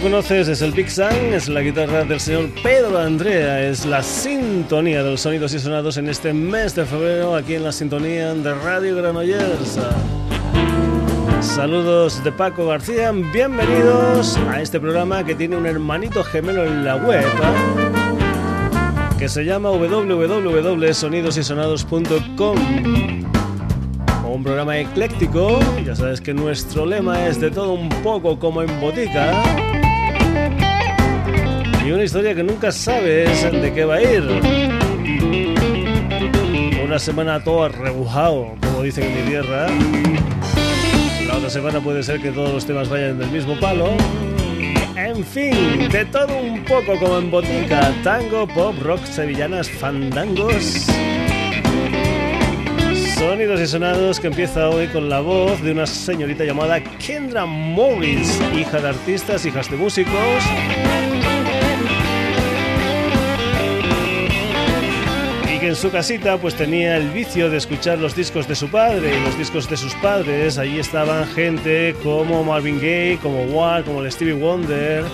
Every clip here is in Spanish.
conoces, es el Big Sun, es la guitarra del señor Pedro Andrea, es la sintonía de los sonidos y sonados en este mes de febrero aquí en la sintonía de Radio Granollers. Saludos de Paco García, bienvenidos a este programa que tiene un hermanito gemelo en la web que se llama www.sonidosysonados.com un programa ecléctico. Ya sabes que nuestro lema es de todo un poco como en botica. Y una historia que nunca sabes de qué va a ir. Una semana todo rebujado, como dicen en mi tierra. La otra semana puede ser que todos los temas vayan del mismo palo. En fin, de todo un poco como en botica. Tango, pop, rock, sevillanas, fandangos. Sonidos y sonados que empieza hoy con la voz de una señorita llamada Kendra Morris, hija de artistas, hijas de músicos. Que en su casita pues tenía el vicio de escuchar los discos de su padre y los discos de sus padres. Allí estaban gente como Marvin Gaye, como Walt, como el Stevie Wonder,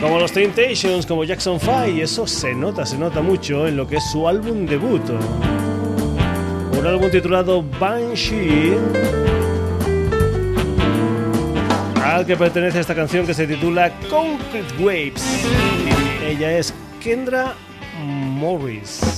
como los Temptations, como Jackson 5. Y eso se nota, se nota mucho en lo que es su álbum debut un álbum titulado Banshee, al que pertenece esta canción que se titula Concrete Waves. Ella es Kendra Morris.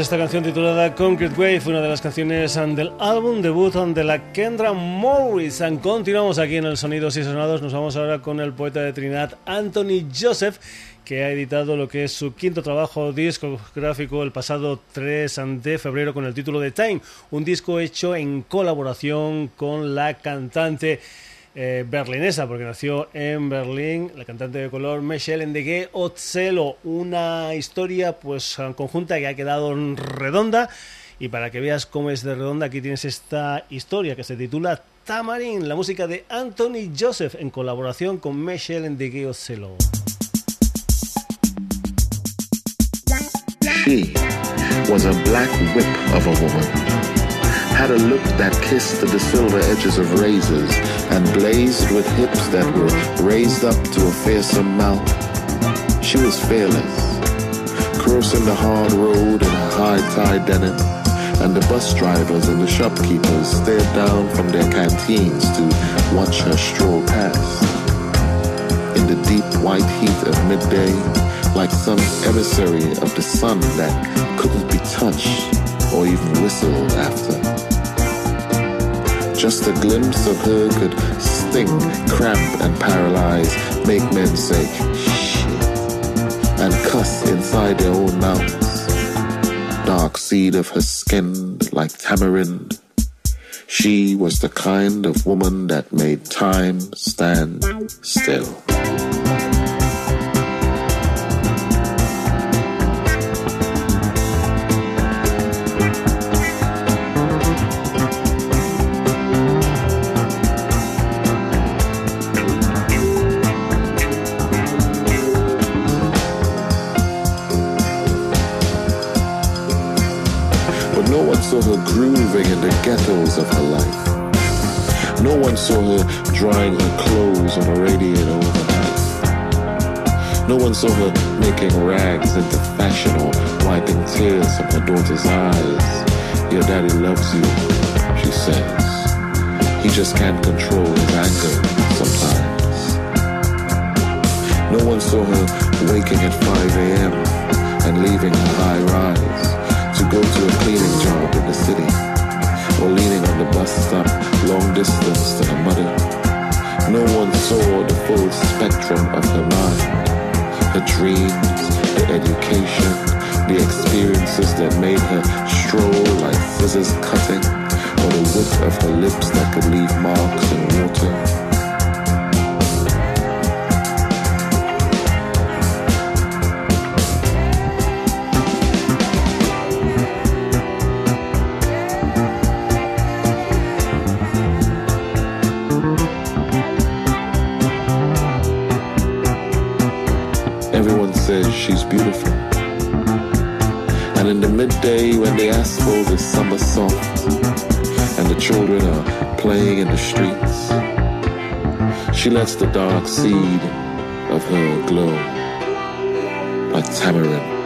Esta canción titulada Concrete Wave, una de las canciones del álbum debut de la Kendra Morris. Continuamos aquí en el Sonidos y Sonados. Nos vamos ahora con el poeta de Trinidad, Anthony Joseph, que ha editado lo que es su quinto trabajo discográfico el pasado 3 de febrero con el título de Time, un disco hecho en colaboración con la cantante eh, berlinesa, porque nació en Berlín, la cantante de color Michelle Endegue Otzelo, una historia pues conjunta que ha quedado redonda. Y para que veas cómo es de redonda, aquí tienes esta historia que se titula Tamarin, la música de Anthony Joseph en colaboración con Michelle Endegue Otzelo. She was a black whip of a woman. had a look that kissed the silver edges of razors and blazed with hips that were raised up to a fearsome mouth. She was fearless, crossing the hard road in a high-tie denim, and the bus drivers and the shopkeepers stared down from their canteens to watch her stroll past. In the deep white heat of midday, like some emissary of the sun that couldn't be touched or even whistled after. Just a glimpse of her could sting, cramp, and paralyze, make men say, shit, and cuss inside their own mouths. Dark seed of her skin like tamarind. She was the kind of woman that made time stand still. Ghettos of her life. No one saw her drying her clothes on a radiator overnight. No one saw her making rags into fashion or wiping tears from her daughter's eyes. Your daddy loves you, she says. He just can't control his anger sometimes. No one saw her waking at 5 a.m. and leaving her high rise to go to a cleaning job in the city or leaning on the bus stop, long distance to her mother. No one saw the full spectrum of her mind, her dreams, the education, the experiences that made her stroll like scissors cutting, or the width of her lips that could leave marks in water. When the summer soft and the children are playing in the streets, she lets the dark seed of her glow like tamarind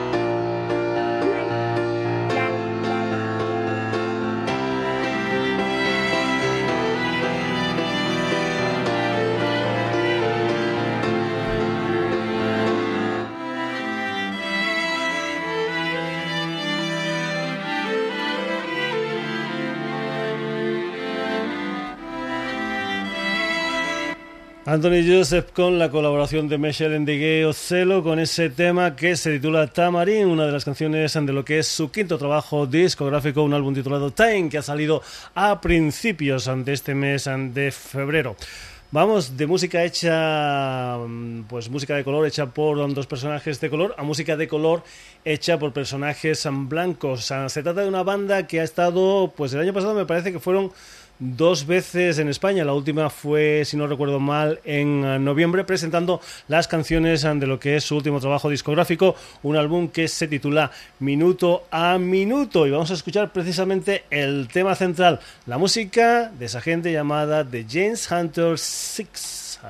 Anthony Joseph con la colaboración de Michelle Endigue Ocelo con ese tema que se titula Tamarin, una de las canciones de lo que es su quinto trabajo discográfico, un álbum titulado Time que ha salido a principios de este mes de febrero. Vamos de música hecha, pues música de color hecha por dos personajes de color a música de color hecha por personajes blancos. Se trata de una banda que ha estado, pues el año pasado me parece que fueron dos veces en España. La última fue, si no recuerdo mal, en eh, noviembre, presentando las canciones eh, de lo que es su último trabajo discográfico, un álbum que se titula Minuto a Minuto. Y vamos a escuchar precisamente el tema central, la música de esa gente llamada The James Hunter Six.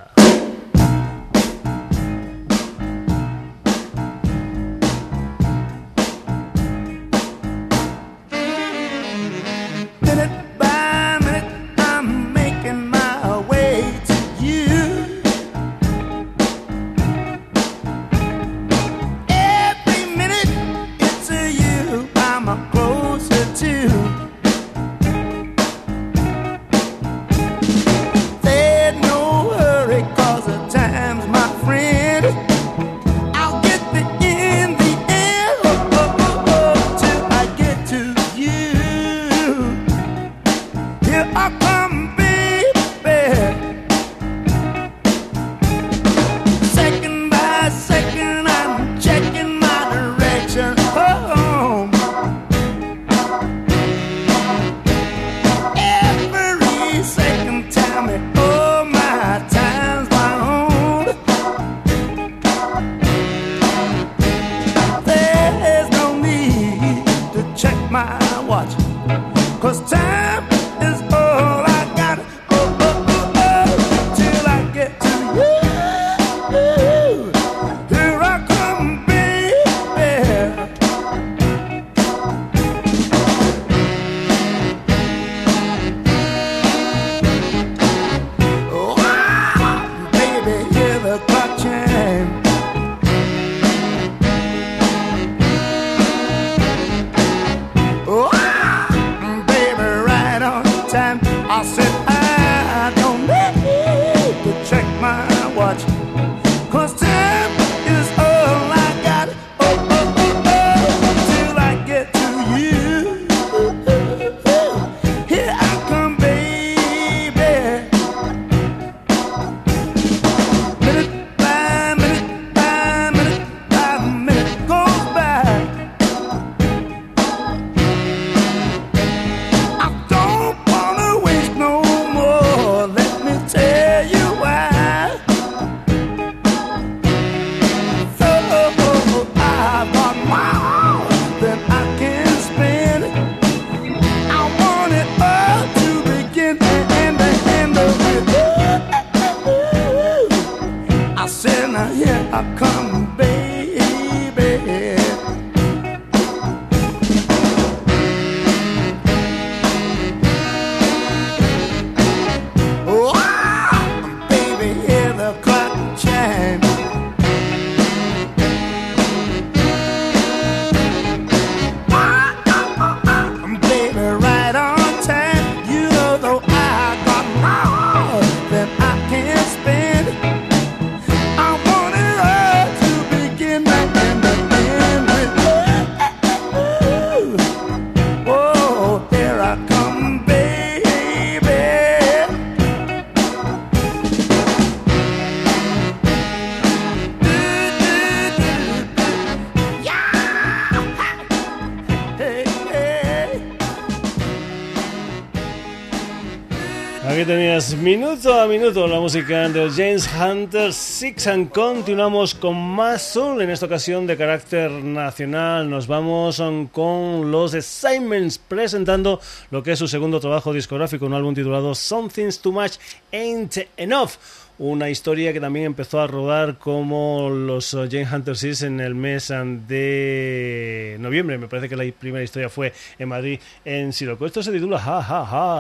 Minuto a minuto la música de James Hunter Six and continuamos con más soul en esta ocasión de carácter nacional. Nos vamos con los Assignments presentando lo que es su segundo trabajo discográfico un álbum titulado Something's Too Much Ain't Enough. Una historia que también empezó a rodar como los James Hunter Six en el mes de noviembre. Me parece que la primera historia fue en Madrid en Siroco esto se titula Ha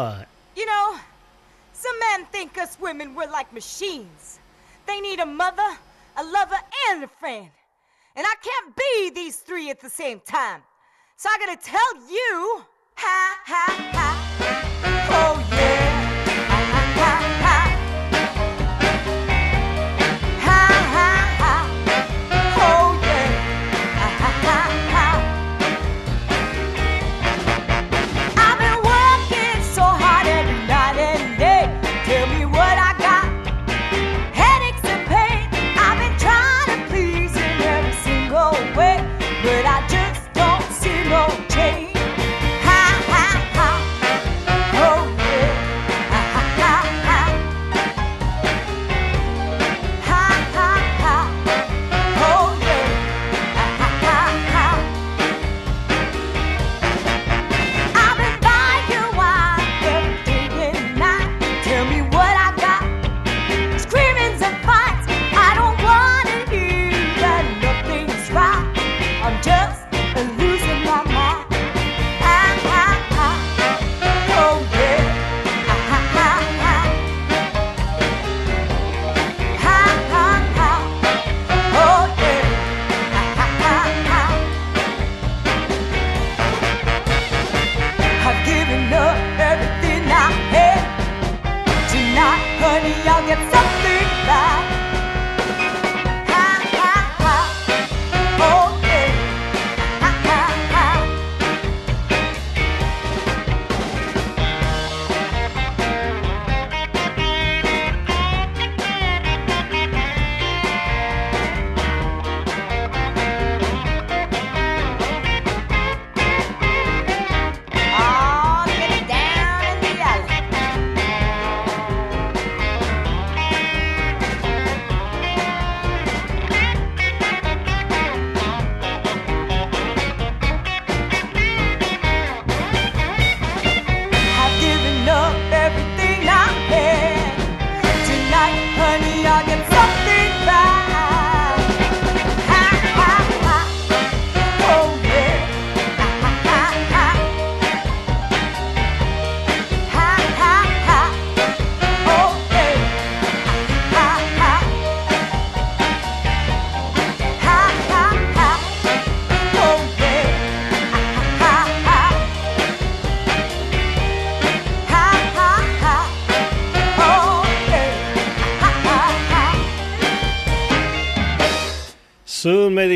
You know Some men think us women we're like machines. They need a mother, a lover, and a friend. And I can't be these three at the same time. So I gotta tell you, ha ha ha,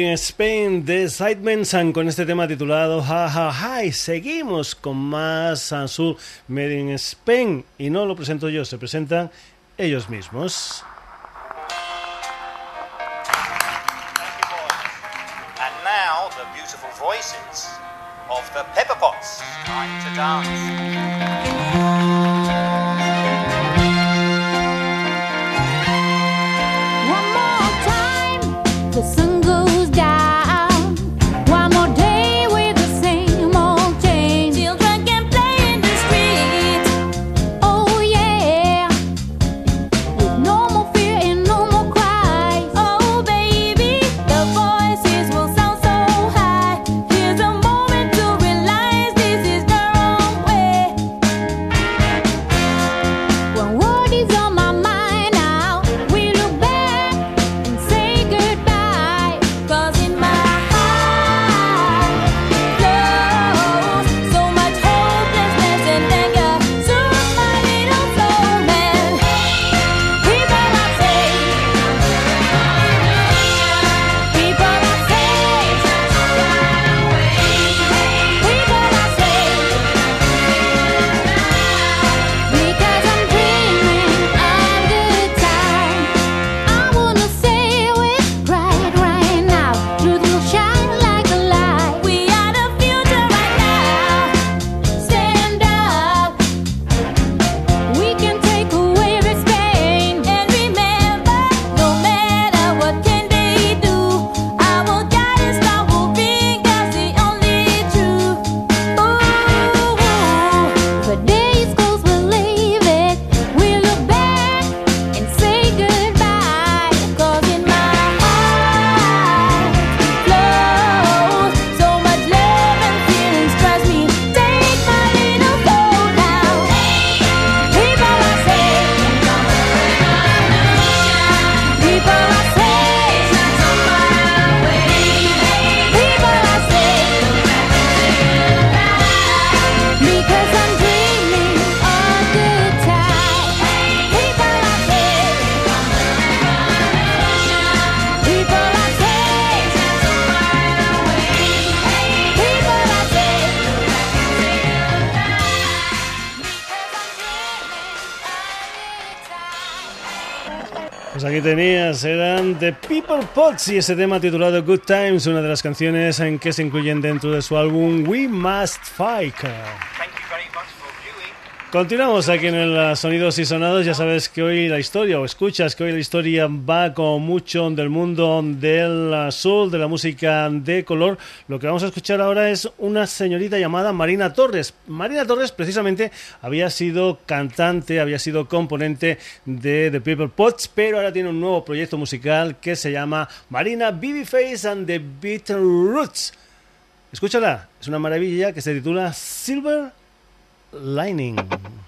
in Spain de Sidemen's con este tema titulado Ha Ha Ha y seguimos con más Soul Made in Spain y no lo presento yo, se presentan ellos mismos. And now the beautiful voices of the Pepper Pots. Time to dance. People Pots y ese tema titulado Good Times, una de las canciones en que se incluyen dentro de su álbum We Must Fight. Continuamos aquí en el Sonidos y Sonados. Ya sabes que hoy la historia, o escuchas que hoy la historia va con mucho del mundo del soul, de la música de color. Lo que vamos a escuchar ahora es una señorita llamada Marina Torres. Marina Torres, precisamente, había sido cantante, había sido componente de The People Pots, pero ahora tiene un nuevo proyecto musical que se llama Marina Babyface and the Beaten Roots. Escúchala, es una maravilla que se titula Silver lining.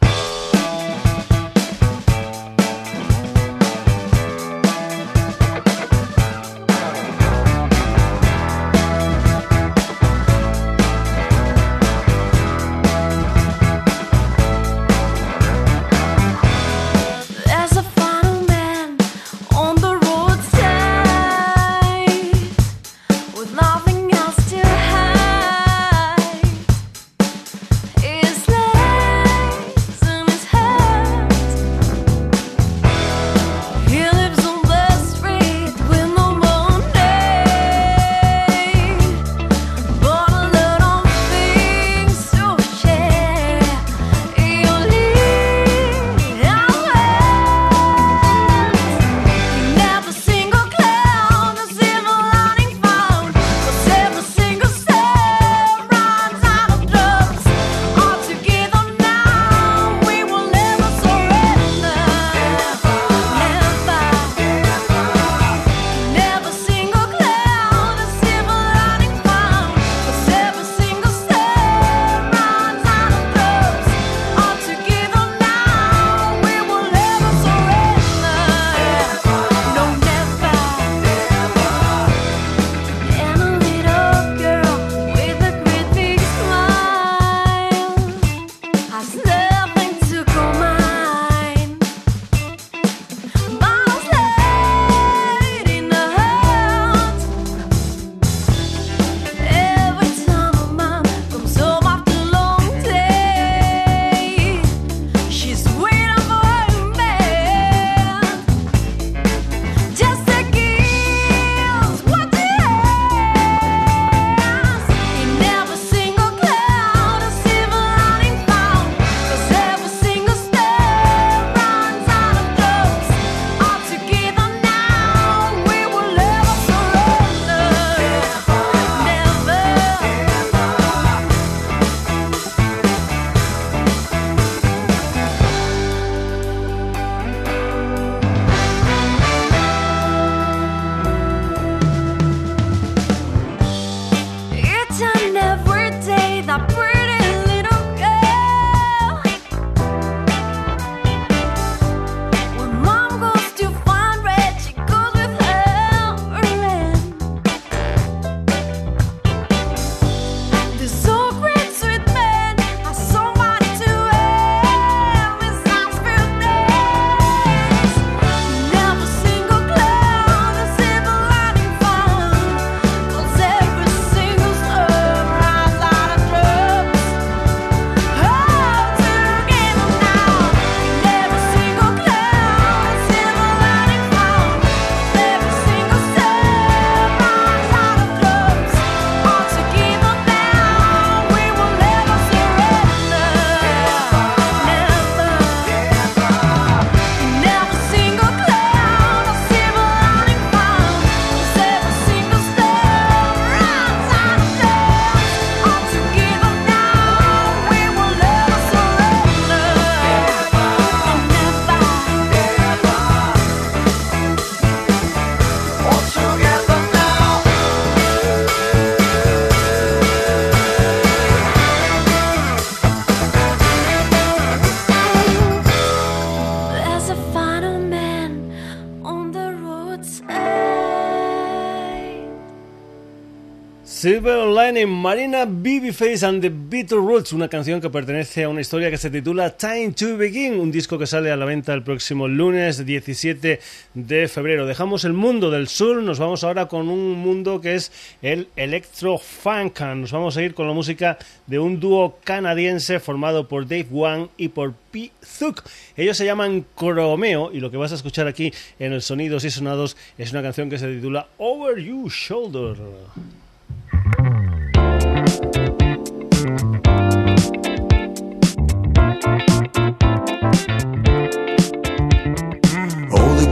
Silver Lining, Marina Babyface and the Bitter Roots, una canción que pertenece a una historia que se titula Time to Begin, un disco que sale a la venta el próximo lunes 17 de febrero. Dejamos el mundo del sur, nos vamos ahora con un mundo que es el electro funk. Nos vamos a ir con la música de un dúo canadiense formado por Dave Wang y por P. Zook. Ellos se llaman Cromeo y lo que vas a escuchar aquí en el Sonidos y Sonados es una canción que se titula Over You Shoulder.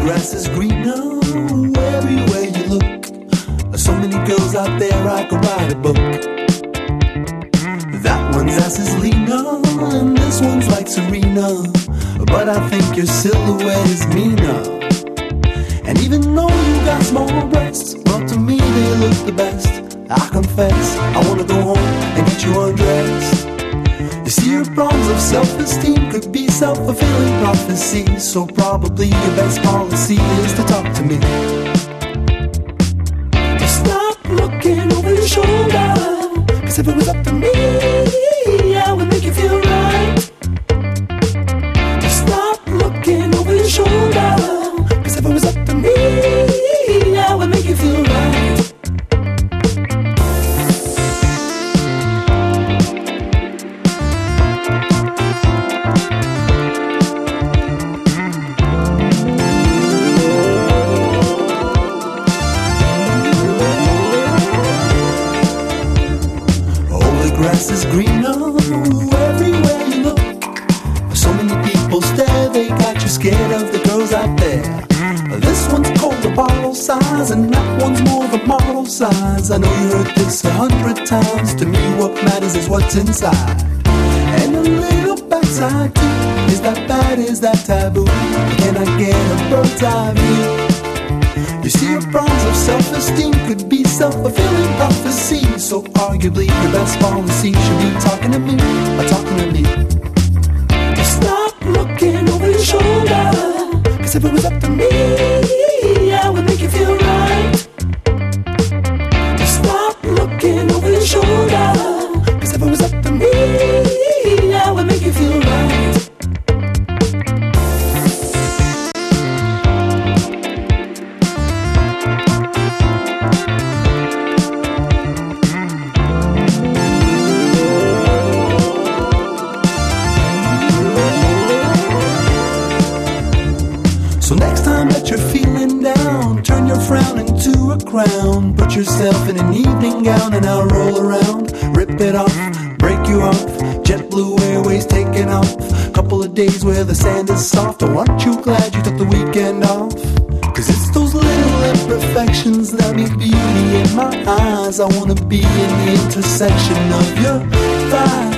Grass is greener everywhere you look. So many girls out there, I could write a book. That one's ass is and this one's like Serena. But I think your silhouette is meaner. And even though you got small breasts, well, to me they look the best. I confess, I wanna go home and get you undressed. You see, your problems of self-esteem could be self-fulfilling prophecy. So probably your best policy is to talk to me. Stop looking over your shoulder. Cause if it was up to me, I would make you feel right. Stop looking over your shoulder. Everywhere you look. So many people stare, they got you scared of the girls out there. This one's called the bottle size, and that one's more the model size. I know you heard this a hundred times. To me, what matters is what's inside. And a little backside too. Is that bad? Is that taboo? Can I get a bird's eye view? You see, your problems of self-esteem could be self-fulfilling prophecy. So arguably, your best policy should be talking to me, or talking to me. Stop looking over your shoulder. Cause if it was up to me, I would make you feel right. Stop looking over your shoulder. Days where the sand is soft. Oh, aren't you glad you took the weekend off? Cause it's those little imperfections that make beauty in my eyes. I wanna be in the intersection of your thighs.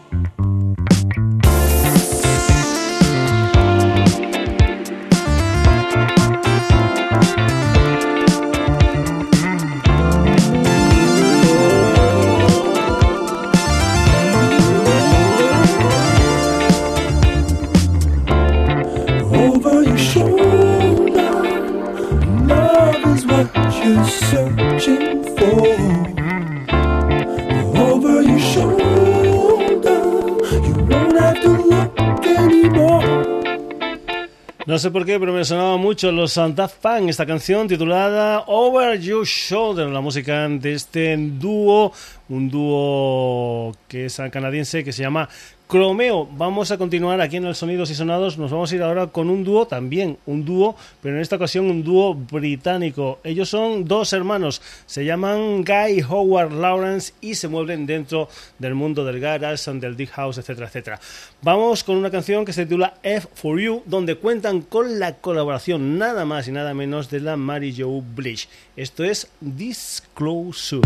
Sé por qué, pero me sonaba mucho los Daft Punk, esta canción titulada Over Your Shoulder, la música de este dúo, un dúo que es canadiense que se llama Cromeo. Vamos a continuar aquí en el Sonidos y Sonados. Nos vamos a ir ahora con un dúo, también un dúo, pero en esta ocasión un dúo británico. Ellos son dos hermanos, se llaman Guy Howard Lawrence y se mueven dentro del mundo del garage, del deep house, etcétera, etcétera. Vamos con una canción que se titula F for You, donde cuentan con la colaboración nada más y nada menos de la Mary Jo Blige. Esto es Disclosure.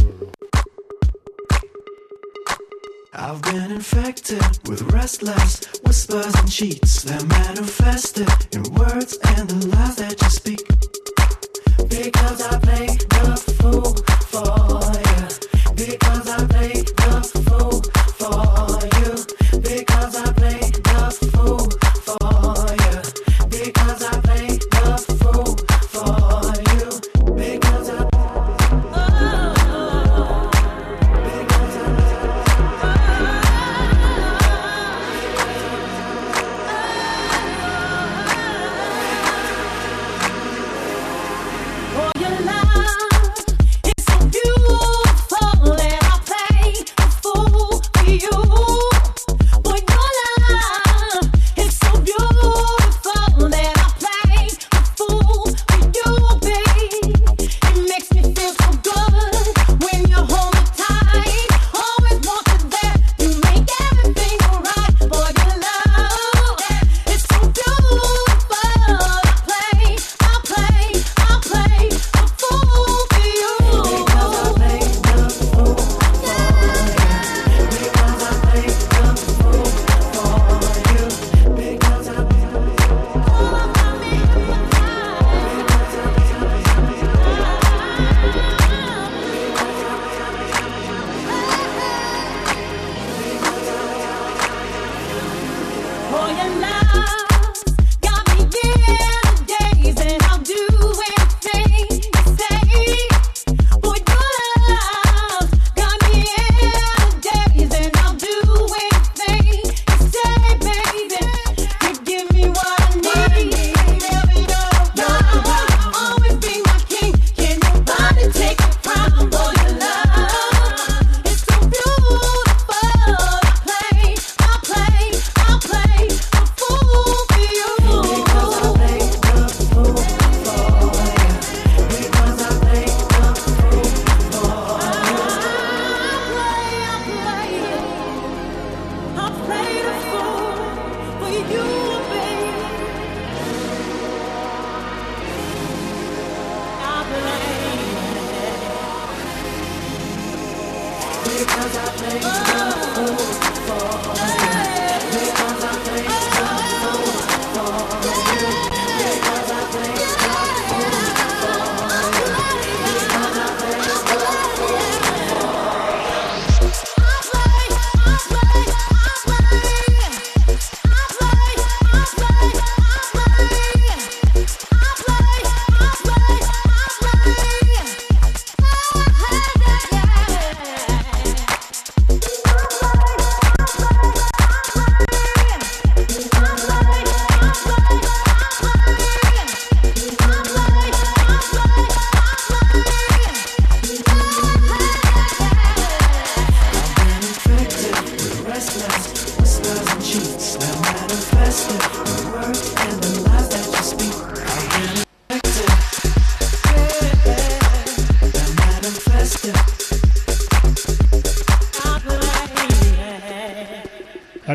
I've been infected with restless whispers and cheats that manifested in words and the lies that you speak. Because I play the fool for you. Because I play the fool for you.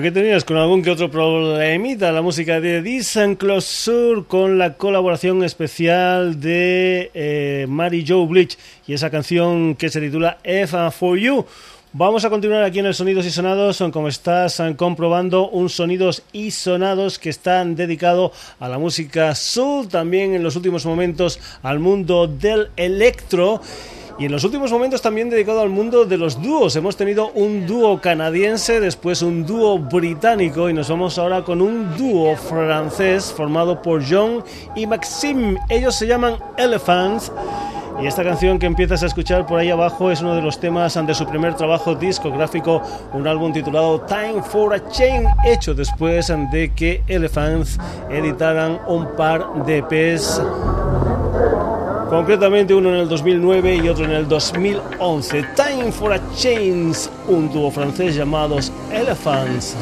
Aquí tenías con algún que otro problemita la música de and Closure con la colaboración especial de eh, Mary Joe Bleach y esa canción que se titula F for You. Vamos a continuar aquí en el Sonidos y Sonados, como estás comprobando, un Sonidos y Sonados que están dedicado a la música soul, también en los últimos momentos al mundo del electro. Y en los últimos momentos también dedicado al mundo de los dúos. Hemos tenido un dúo canadiense, después un dúo británico y nos vamos ahora con un dúo francés formado por John y Maxime. Ellos se llaman Elephants. Y esta canción que empiezas a escuchar por ahí abajo es uno de los temas de su primer trabajo discográfico, un álbum titulado Time for a Change, hecho después de que Elephants editaran un par de EPs concretamente uno en el 2009 y otro en el 2011. Time for a Change, un dúo francés llamados Elephants,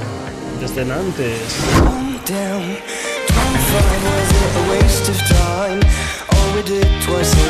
desde Nantes. Calm down. 25 was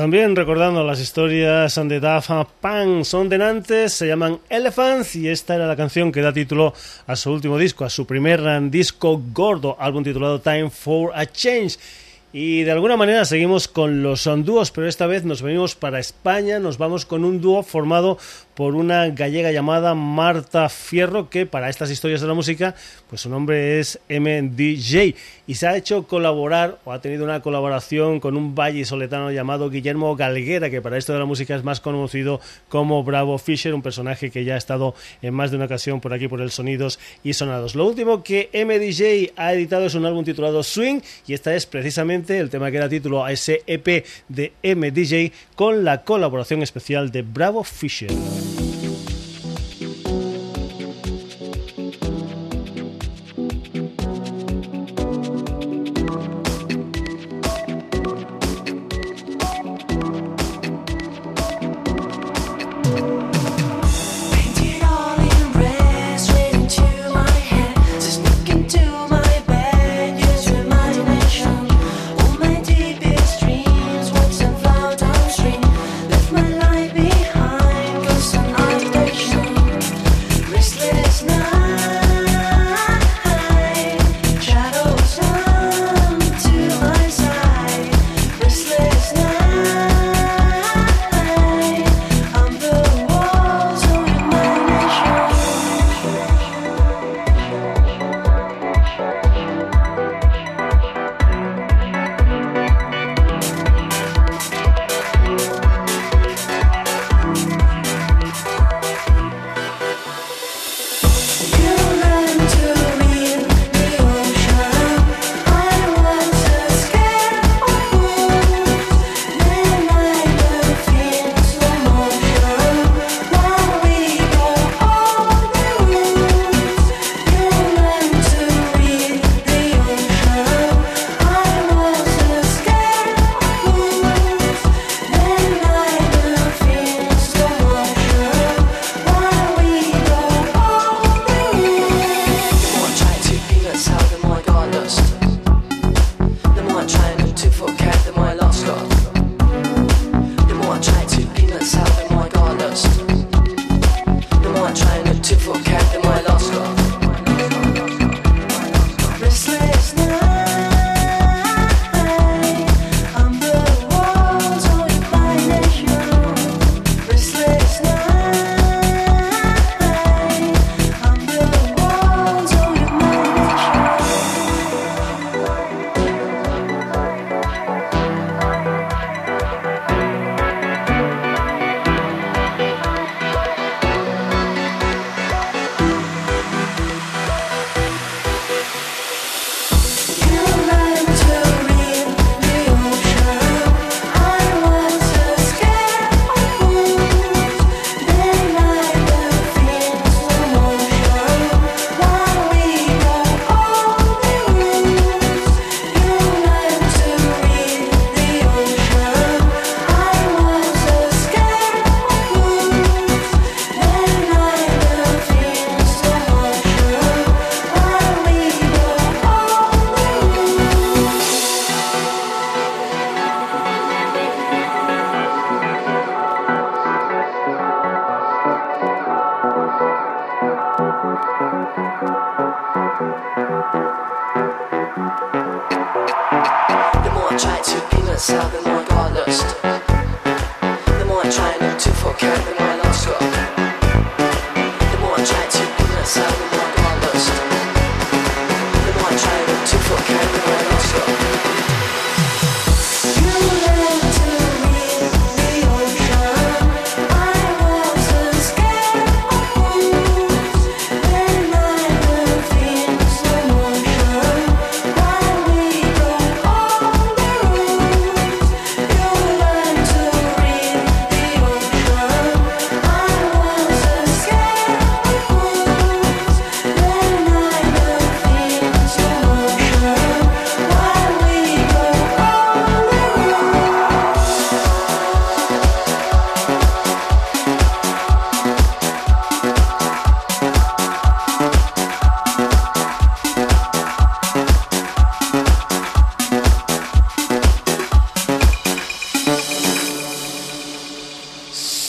También recordando las historias de Daft Punk, son de Nantes, se llaman Elephants y esta era la canción que da título a su último disco, a su primer disco gordo, álbum titulado Time for a Change. Y de alguna manera seguimos con los son dúos, pero esta vez nos venimos para España, nos vamos con un dúo formado por una gallega llamada Marta Fierro, que para estas historias de la música, pues su nombre es MDJ, y se ha hecho colaborar, o ha tenido una colaboración con un valle soletano llamado Guillermo Galguera, que para esto de la música es más conocido como Bravo Fisher, un personaje que ya ha estado en más de una ocasión por aquí por el Sonidos y Sonados. Lo último que MDJ ha editado es un álbum titulado Swing, y esta es precisamente el tema que da título a ese EP de MDJ con la colaboración especial de Bravo Fisher.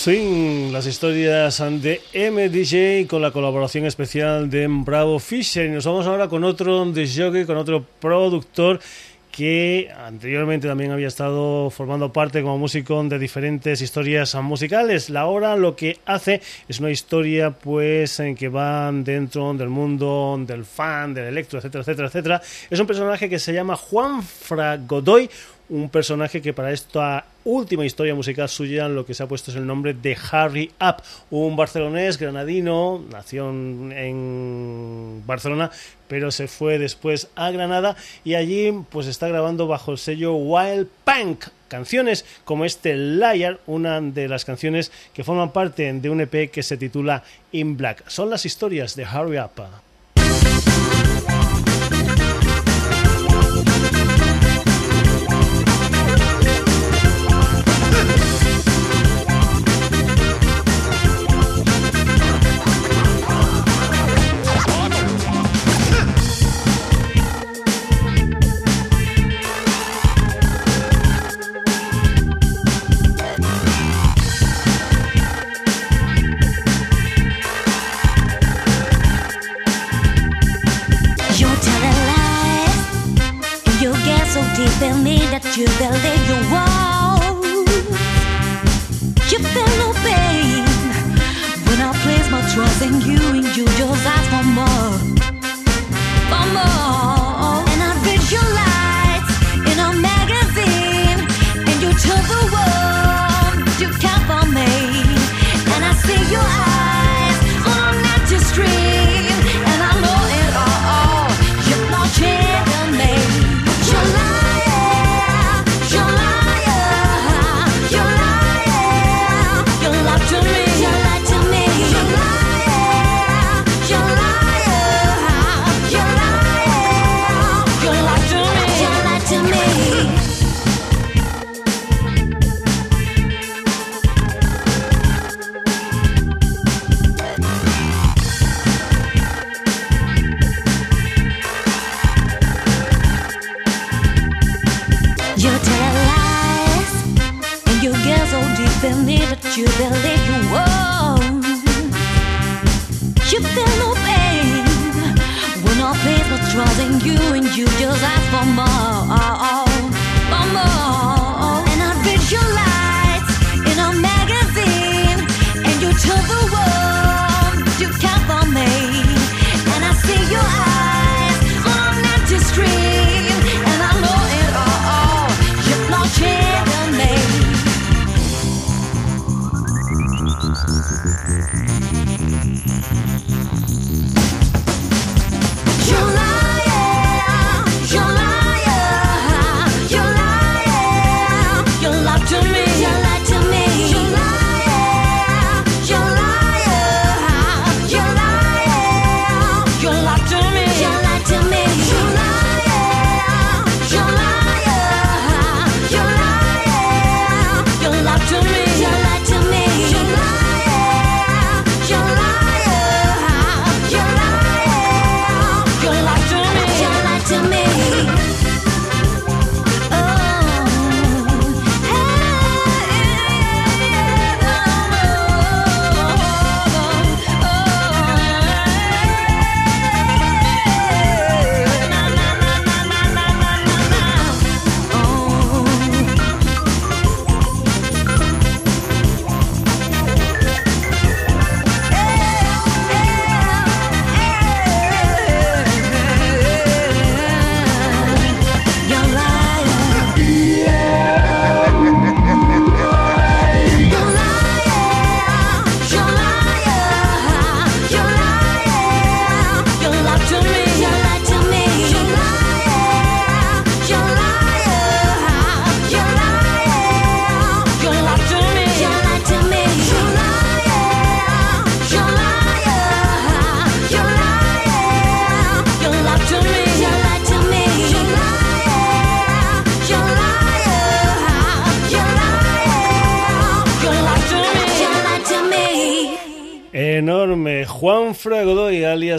Sí, las historias de MDJ con la colaboración especial de Bravo Fisher. Y nos vamos ahora con otro de jockey, con otro productor que anteriormente también había estado formando parte como músico de diferentes historias musicales. La hora lo que hace es una historia pues en que van dentro del mundo del fan, del electro, etcétera, etcétera, etcétera. Es un personaje que se llama Juan Fra Godoy, un personaje que para esta última historia musical suya lo que se ha puesto es el nombre de Harry Up, un barcelonés granadino, nació en- Barcelona, pero se fue después a Granada y allí pues está grabando bajo el sello Wild Punk canciones como este Liar, una de las canciones que forman parte de un EP que se titula In Black. Son las historias de Harry Up.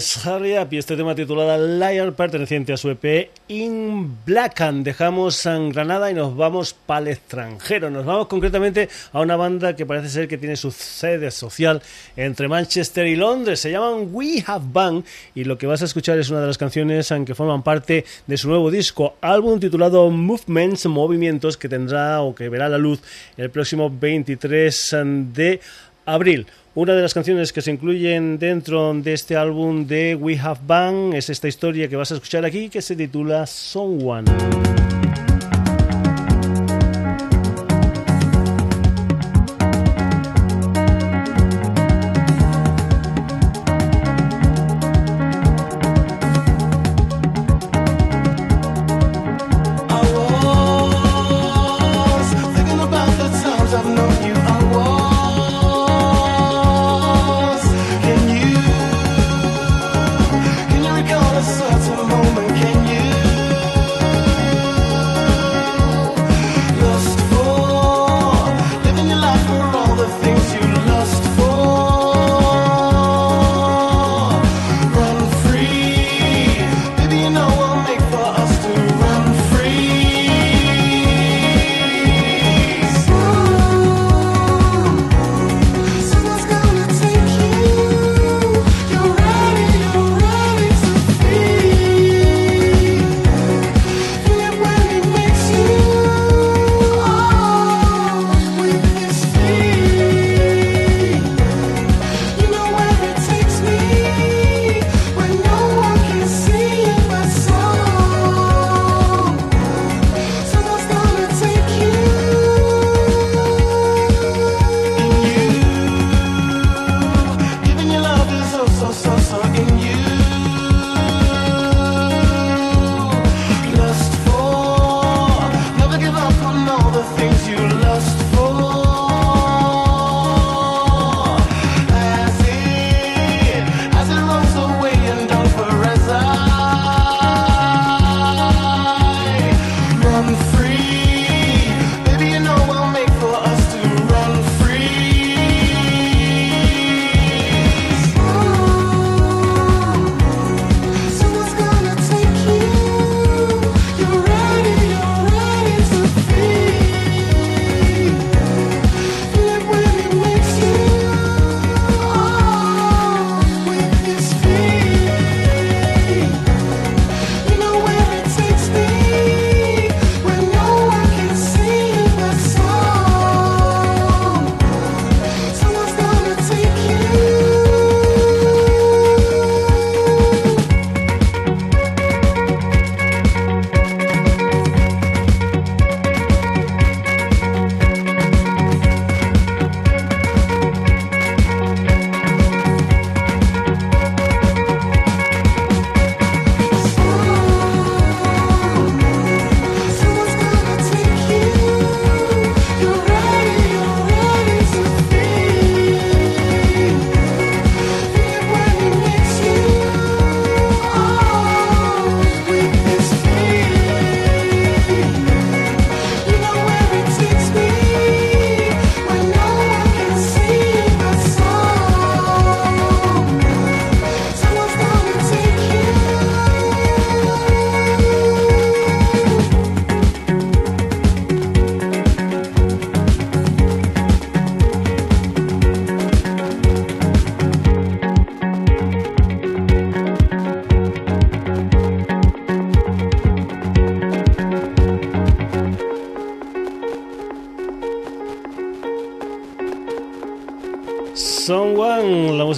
Alias Harry Up, y este tema titulado Liar, perteneciente a su EP In Blackan. Dejamos en Granada y nos vamos para el extranjero. Nos vamos concretamente a una banda que parece ser que tiene su sede social entre Manchester y Londres. Se llaman We Have Bang y lo que vas a escuchar es una de las canciones que forman parte de su nuevo disco, álbum titulado Movements, Movimientos, que tendrá o que verá la luz el próximo 23 de abril. Una de las canciones que se incluyen dentro de este álbum de We Have Bang es esta historia que vas a escuchar aquí que se titula Someone.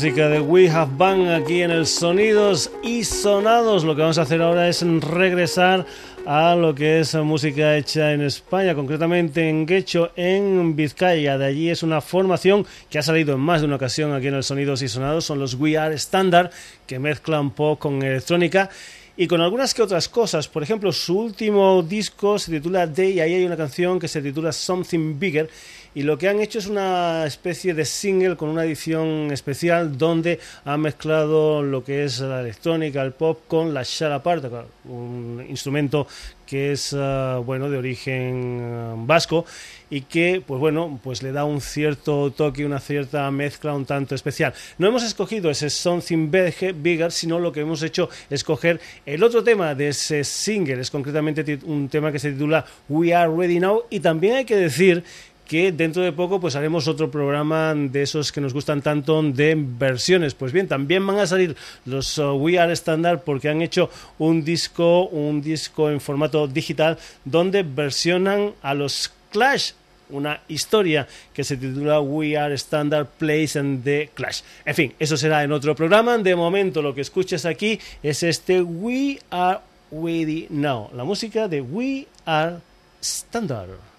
Música de We Have Bang aquí en el Sonidos y Sonados. Lo que vamos a hacer ahora es regresar a lo que es música hecha en España, concretamente en Guecho, en Vizcaya. De allí es una formación que ha salido en más de una ocasión aquí en el Sonidos y Sonados. Son los We Are Standard, que mezclan pop con electrónica y con algunas que otras cosas. Por ejemplo, su último disco se titula Day y ahí hay una canción que se titula Something Bigger. Y lo que han hecho es una especie de single con una edición especial donde han mezclado lo que es la electrónica, el pop con la sharapart, un instrumento que es ah, bueno de origen ah, vasco y que pues bueno pues le da un cierto toque una cierta mezcla un tanto especial. No hemos escogido ese Something Big- Bigger sino lo que hemos hecho es coger el otro tema de ese single. Es concretamente un tema que se titula We Are Ready Now y también hay que decir que dentro de poco pues haremos otro programa de esos que nos gustan tanto de versiones. Pues bien, también van a salir los uh, We Are Standard porque han hecho un disco, un disco en formato digital donde versionan a los Clash una historia que se titula We Are Standard Place and the Clash. En fin, eso será en otro programa. De momento lo que escuchas aquí es este We Are Ready Now, la música de We Are Standard.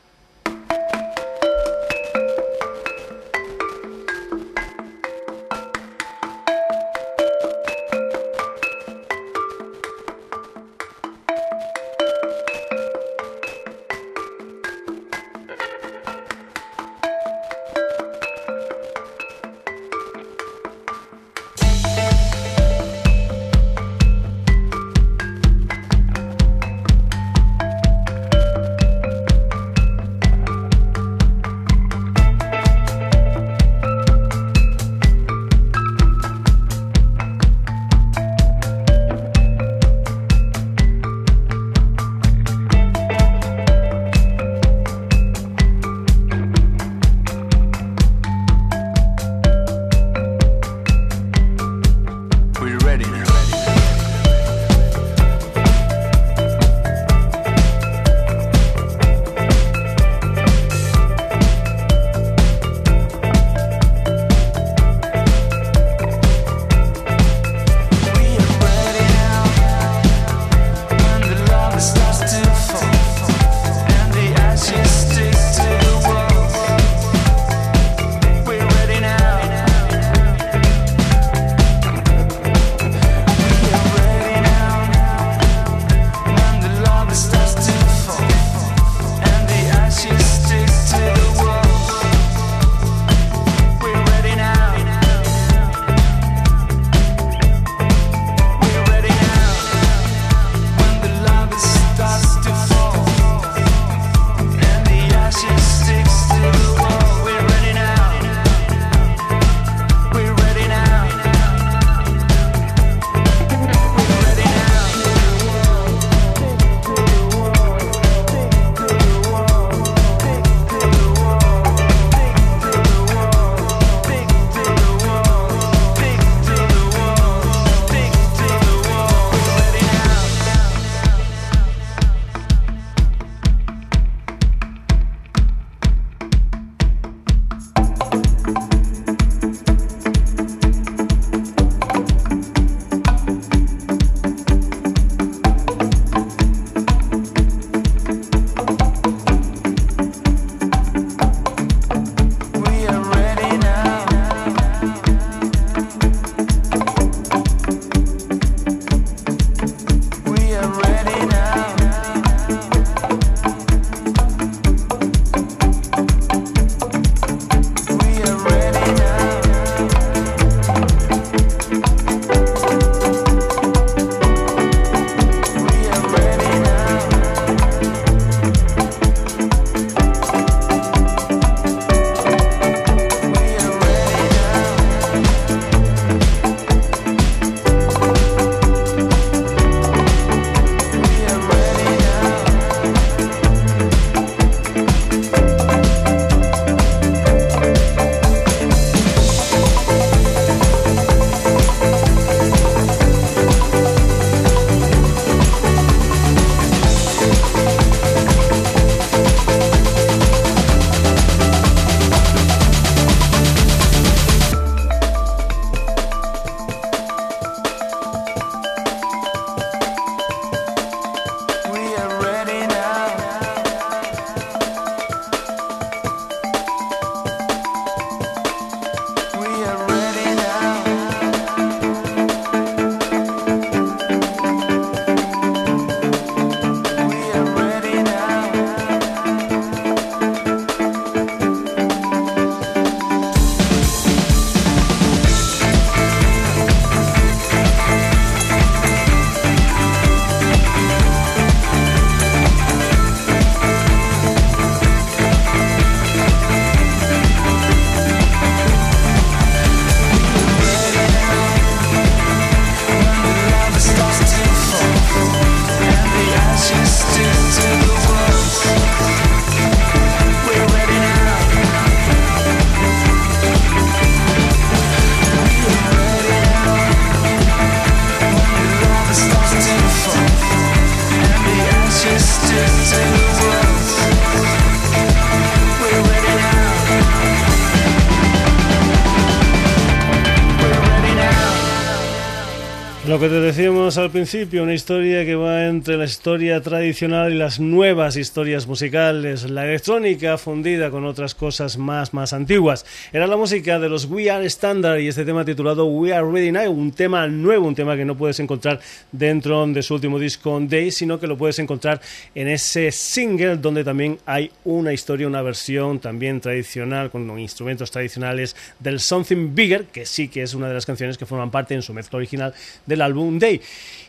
Decíamos al principio, una historia que va entre la historia tradicional y las nuevas historias musicales, la electrónica fundida con otras cosas más más antiguas. Era la música de los We Are Standard y este tema titulado We Are Ready Now, un tema nuevo, un tema que no puedes encontrar dentro de su último disco Day, sino que lo puedes encontrar en ese single donde también hay una historia, una versión también tradicional con instrumentos tradicionales del Something Bigger, que sí que es una de las canciones que forman parte en su mezcla original del álbum Day.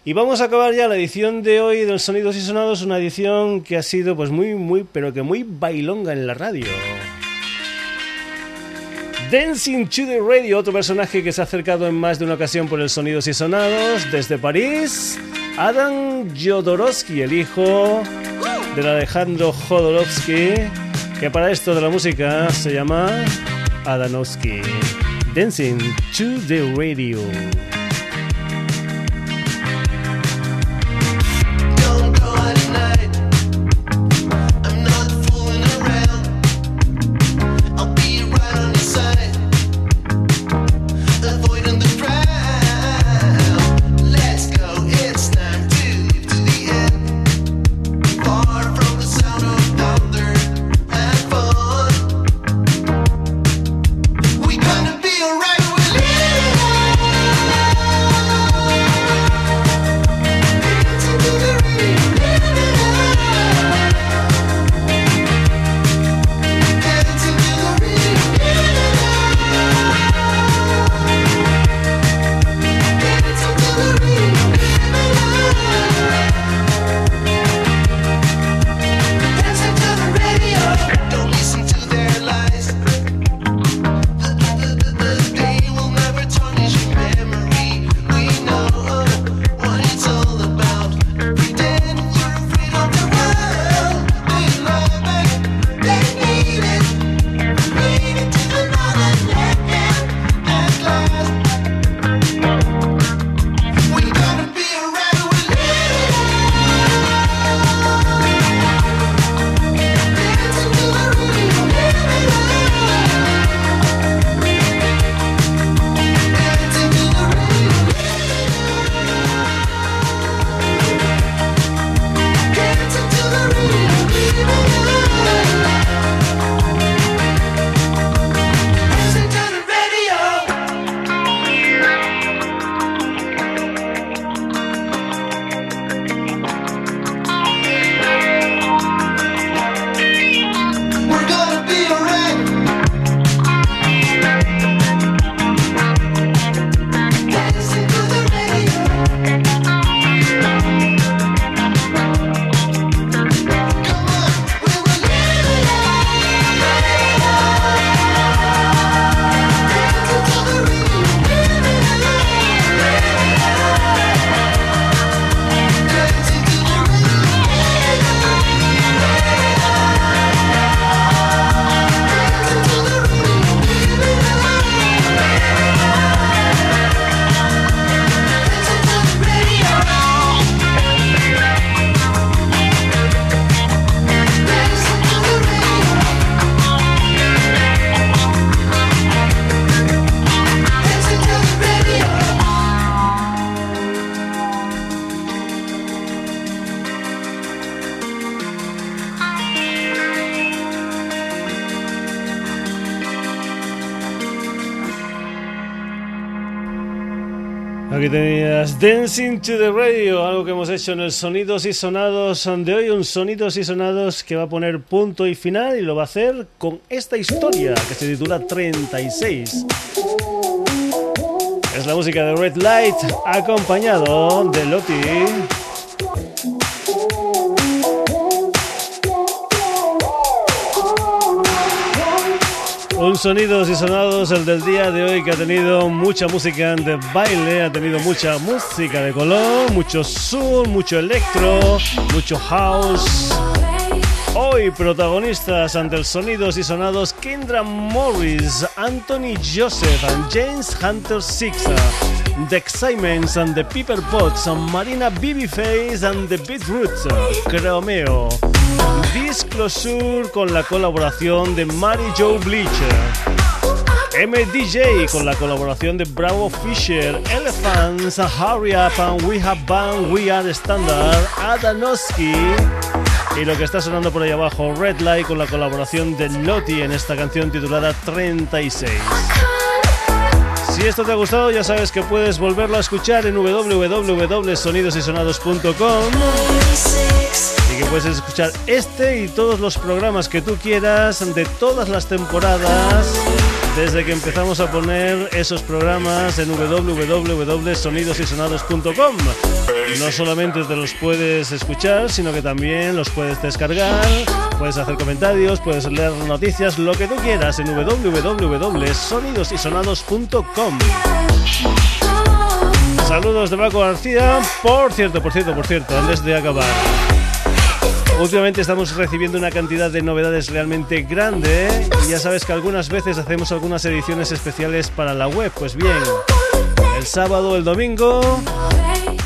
Y vamos a acabar ya la edición de hoy del Sonidos y Sonados, una edición que ha sido pues muy, muy, pero que muy bailonga en la radio. Dancing to the Radio, otro personaje que se ha acercado en más de una ocasión por el Sonidos y Sonados, desde París, Adam Jodorowsky, el hijo del Alejandro Jodorowsky, que para esto de la música se llama Adanowski. Dancing to the Radio. Dancing to the Radio, algo que hemos hecho en el Sonidos y Sonados de hoy, un Sonidos y Sonados que va a poner punto y final y lo va a hacer con esta historia que se titula 36. Es la música de Red Light acompañado de Loti. Un sonidos y sonados el del día de hoy que ha tenido mucha música de baile, ha tenido mucha música de color, mucho soul, mucho electro, mucho house. Hoy protagonistas ante el sonidos y sonados Kendra Morris, Anthony Joseph and James Hunter Six, The Excitements and the Pepper Pots, Marina Babyface and the Beatroots, Creomeo. Disclosure con la colaboración de Mary Jo Bleacher. MDJ con la colaboración de Bravo Fisher, Elephants, Hurry Up and We Have Band, We Are Standard, Adanowski y lo que está sonando por ahí abajo, Red Light con la colaboración de Lottie en esta canción titulada 36. Si esto te ha gustado, ya sabes que puedes volverlo a escuchar en www.sonidosysonados.com que puedes escuchar este y todos los programas que tú quieras de todas las temporadas desde que empezamos a poner esos programas en www.sonidosysonados.com. No solamente te los puedes escuchar, sino que también los puedes descargar, puedes hacer comentarios, puedes leer noticias, lo que tú quieras en www.sonidosysonados.com. Saludos de Paco García. Por cierto, por cierto, por cierto, antes de acabar. Últimamente estamos recibiendo una cantidad de novedades realmente grande y ya sabes que algunas veces hacemos algunas ediciones especiales para la web. Pues bien, el sábado, el domingo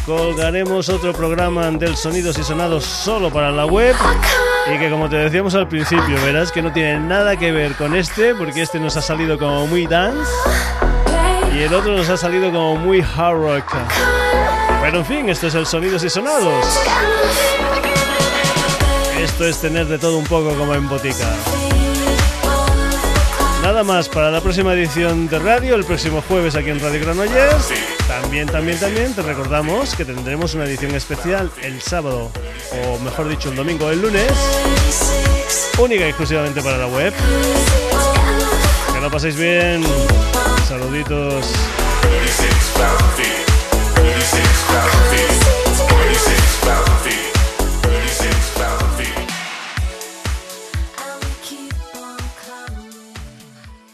colgaremos otro programa del Sonidos y Sonados solo para la web y que como te decíamos al principio, verás que no tiene nada que ver con este porque este nos ha salido como muy dance y el otro nos ha salido como muy hard rock. Pero en fin, esto es el Sonidos y Sonados. Esto es tener de todo un poco como en botica. Nada más para la próxima edición de radio, el próximo jueves aquí en Radio Granollers. También, también, también te recordamos que tendremos una edición especial el sábado, o mejor dicho, el domingo el lunes, única y exclusivamente para la web. Que lo paséis bien. Saluditos.